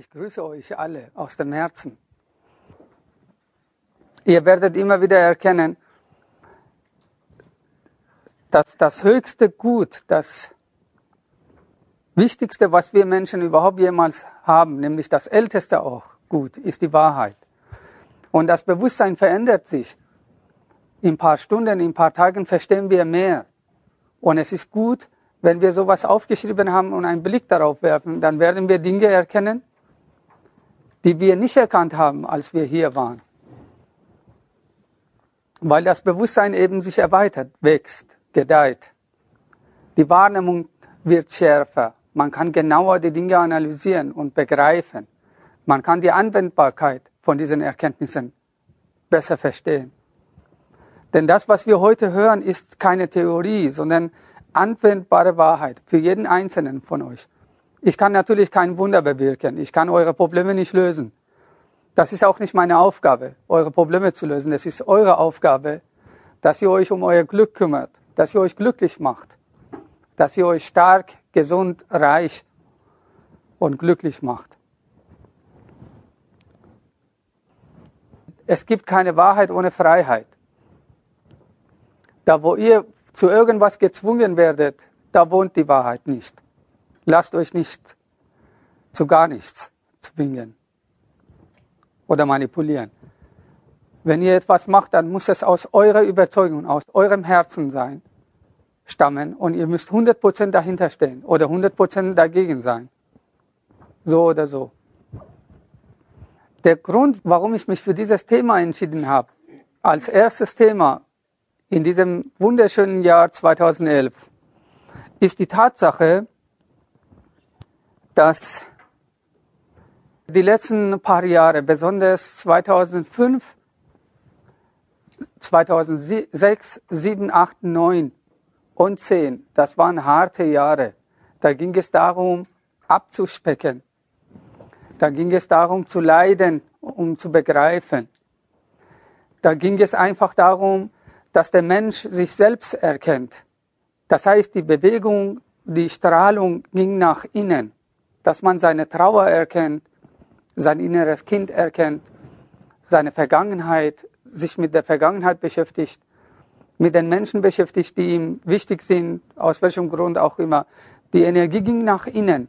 Ich grüße euch alle aus dem Herzen. Ihr werdet immer wieder erkennen, dass das höchste Gut, das Wichtigste, was wir Menschen überhaupt jemals haben, nämlich das älteste auch Gut, ist die Wahrheit. Und das Bewusstsein verändert sich. In ein paar Stunden, in ein paar Tagen verstehen wir mehr. Und es ist gut, wenn wir sowas aufgeschrieben haben und einen Blick darauf werfen, dann werden wir Dinge erkennen, die wir nicht erkannt haben, als wir hier waren. Weil das Bewusstsein eben sich erweitert, wächst, gedeiht. Die Wahrnehmung wird schärfer. Man kann genauer die Dinge analysieren und begreifen. Man kann die Anwendbarkeit von diesen Erkenntnissen besser verstehen. Denn das, was wir heute hören, ist keine Theorie, sondern anwendbare Wahrheit für jeden Einzelnen von euch. Ich kann natürlich kein Wunder bewirken. Ich kann eure Probleme nicht lösen. Das ist auch nicht meine Aufgabe, eure Probleme zu lösen. Es ist eure Aufgabe, dass ihr euch um euer Glück kümmert, dass ihr euch glücklich macht, dass ihr euch stark, gesund, reich und glücklich macht. Es gibt keine Wahrheit ohne Freiheit. Da, wo ihr zu irgendwas gezwungen werdet, da wohnt die Wahrheit nicht. Lasst euch nicht zu gar nichts zwingen oder manipulieren. Wenn ihr etwas macht, dann muss es aus eurer Überzeugung, aus eurem Herzen sein, stammen und ihr müsst 100% dahinter stehen oder 100% dagegen sein. So oder so. Der Grund, warum ich mich für dieses Thema entschieden habe, als erstes Thema in diesem wunderschönen Jahr 2011, ist die Tatsache, dass die letzten paar Jahre, besonders 2005, 2006, 7, 8, 9 und 10, das waren harte Jahre. Da ging es darum, abzuspecken. Da ging es darum, zu leiden, um zu begreifen. Da ging es einfach darum, dass der Mensch sich selbst erkennt. Das heißt, die Bewegung, die Strahlung ging nach innen dass man seine Trauer erkennt, sein inneres Kind erkennt, seine Vergangenheit, sich mit der Vergangenheit beschäftigt, mit den Menschen beschäftigt, die ihm wichtig sind, aus welchem Grund auch immer. Die Energie ging nach innen.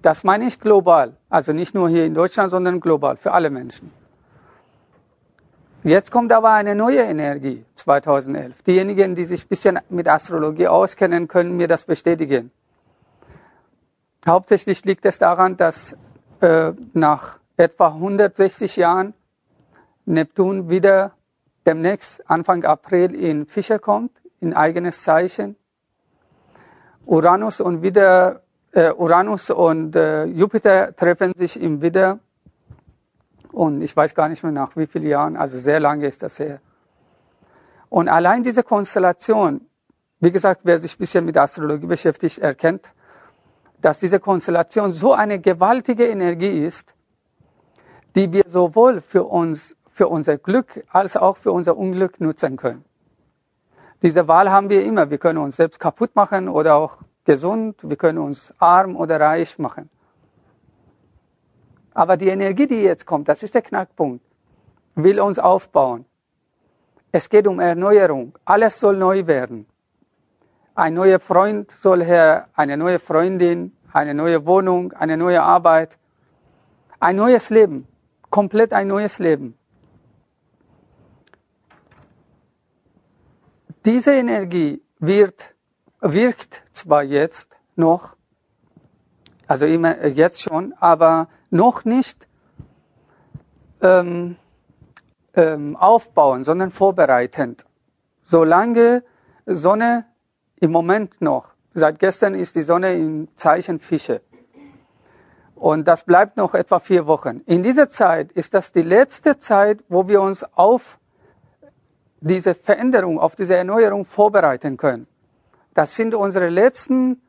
Das meine ich global, also nicht nur hier in Deutschland, sondern global, für alle Menschen. Jetzt kommt aber eine neue Energie, 2011. Diejenigen, die sich ein bisschen mit Astrologie auskennen, können mir das bestätigen. Hauptsächlich liegt es daran, dass äh, nach etwa 160 Jahren Neptun wieder demnächst Anfang April in Fischer kommt, in eigenes Zeichen. Uranus und wieder äh, Uranus und äh, Jupiter treffen sich im Widder. Und ich weiß gar nicht mehr nach wie vielen Jahren, also sehr lange ist das her. Und allein diese Konstellation, wie gesagt, wer sich ein bisschen mit Astrologie beschäftigt, erkennt, dass diese Konstellation so eine gewaltige Energie ist, die wir sowohl für uns, für unser Glück als auch für unser Unglück nutzen können. Diese Wahl haben wir immer. Wir können uns selbst kaputt machen oder auch gesund. Wir können uns arm oder reich machen. Aber die Energie, die jetzt kommt, das ist der Knackpunkt, will uns aufbauen. Es geht um Erneuerung. Alles soll neu werden. Ein neuer Freund soll her, eine neue Freundin, eine neue Wohnung, eine neue Arbeit, ein neues Leben, komplett ein neues Leben. Diese Energie wird, wirkt zwar jetzt noch, also immer jetzt schon, aber noch nicht ähm, ähm, aufbauen, sondern vorbereitend. Solange Sonne im Moment noch. Seit gestern ist die Sonne im Zeichen Fische. Und das bleibt noch etwa vier Wochen. In dieser Zeit ist das die letzte Zeit, wo wir uns auf diese Veränderung, auf diese Erneuerung vorbereiten können. Das sind unsere letzten,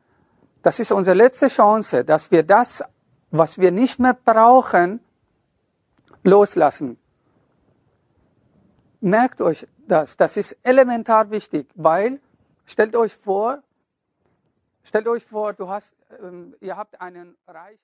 das ist unsere letzte Chance, dass wir das, was wir nicht mehr brauchen, loslassen. Merkt euch das, das ist elementar wichtig, weil Stellt euch vor, stellt euch vor, du hast, ähm, ihr habt einen Reich.